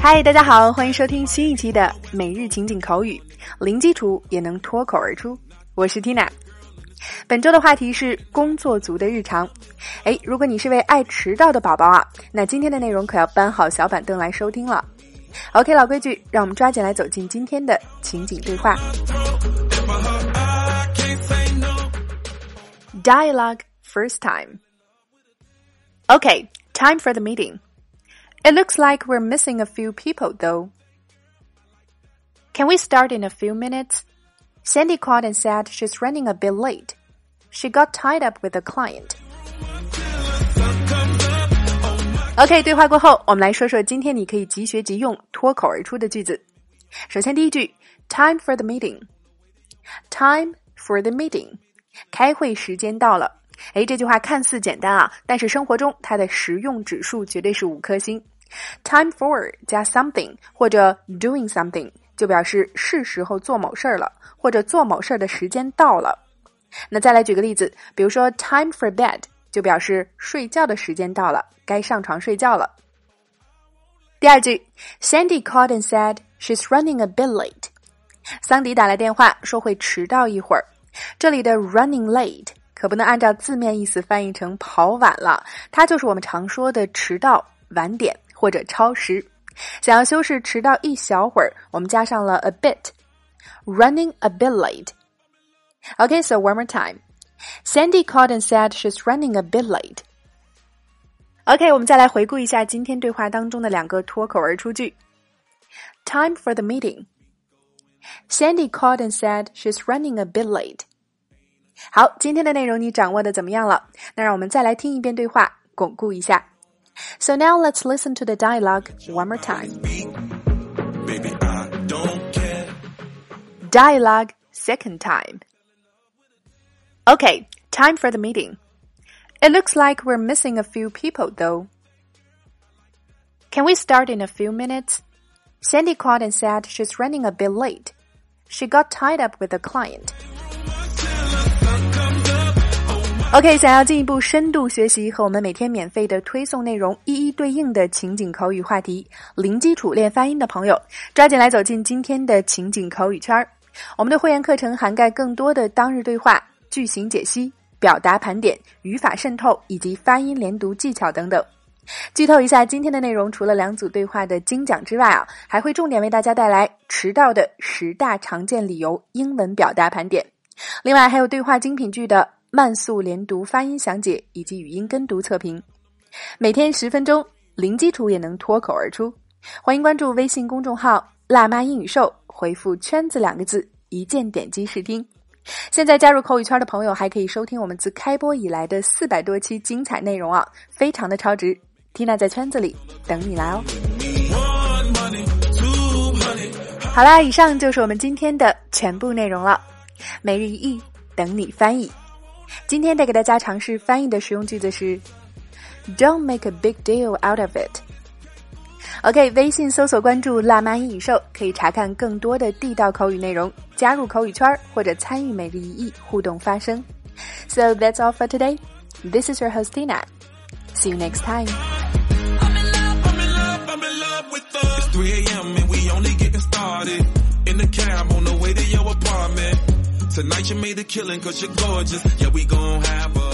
嗨，大家好，欢迎收听新一期的每日情景口语，零基础也能脱口而出。我是 Tina。本周的话题是工作族的日常。哎，如果你是位爱迟到的宝宝啊，那今天的内容可要搬好小板凳来收听了。OK，老规矩，让我们抓紧来走进今天的情景对话。Dialogue first time. Okay, time for the meeting. It looks like we're missing a few people though. Can we start in a few minutes? Sandy called and said she's running a bit late. She got tied up with a client. OK，对话过后，我们来说说今天你可以即学即用、脱口而出的句子。首先，第一句，Time for the meeting。Time for the meeting，开会时间到了。 哎，这句话看似简单啊，但是生活中它的实用指数绝对是五颗星。Time for 加 something 或者 doing something 就表示是时候做某事儿了，或者做某事儿的时间到了。那再来举个例子，比如说 time for bed 就表示睡觉的时间到了。该上床睡觉了。第二句，Sandy called and said she's running a bit late。桑迪打来电话说会迟到一会儿。这里的 running late 可不能按照字面意思翻译成跑晚了，它就是我们常说的迟到、晚点或者超时。想要修饰迟到一小会儿，我们加上了 a bit，running a bit late。Okay, so one more time. Sandy called and said she's running a bit late. OK，我们再来回顾一下今天对话当中的两个脱口而出句。Time for the meeting. Sandy called and said she's running a bit late. 好，今天的内容你掌握的怎么样了？那让我们再来听一遍对话，巩固一下。So now let's listen to the dialogue one more time. Dialogue second time. Okay, time for the meeting. It looks like we're missing a few people, though. Can we start in a few minutes? Sandy called and said she's running a bit late. She got tied up with a client. OK，想要进一步深度学习和我们每天免费的推送内容一一对应的情景口语话题，零基础练发音的朋友，抓紧来走进今天的情景口语圈儿。我们的会员课程涵盖更多的当日对话、句型解析。表达盘点、语法渗透以及发音连读技巧等等。剧透一下，今天的内容除了两组对话的精讲之外啊，还会重点为大家带来迟到的十大常见理由英文表达盘点。另外还有对话精品剧的慢速连读发音详解以及语音跟读测评。每天十分钟，零基础也能脱口而出。欢迎关注微信公众号“辣妈英语秀”，回复“圈子”两个字，一键点击试听。现在加入口语圈的朋友，还可以收听我们自开播以来的四百多期精彩内容啊，非常的超值。Tina 在圈子里等你来哦。好啦，以上就是我们今天的全部内容了。每日一译，等你翻译。今天带给大家尝试翻译的实用句子是：Don't make a big deal out of it。OK，微信搜索关注“辣妈英语秀”，可以查看更多的地道口语内容，加入口语圈或者参与每日一译互动发声。So that's all for today. This is your host Tina. See you next time. Tonight you made a killing cause you're gorgeous. Yeah, we gon' have a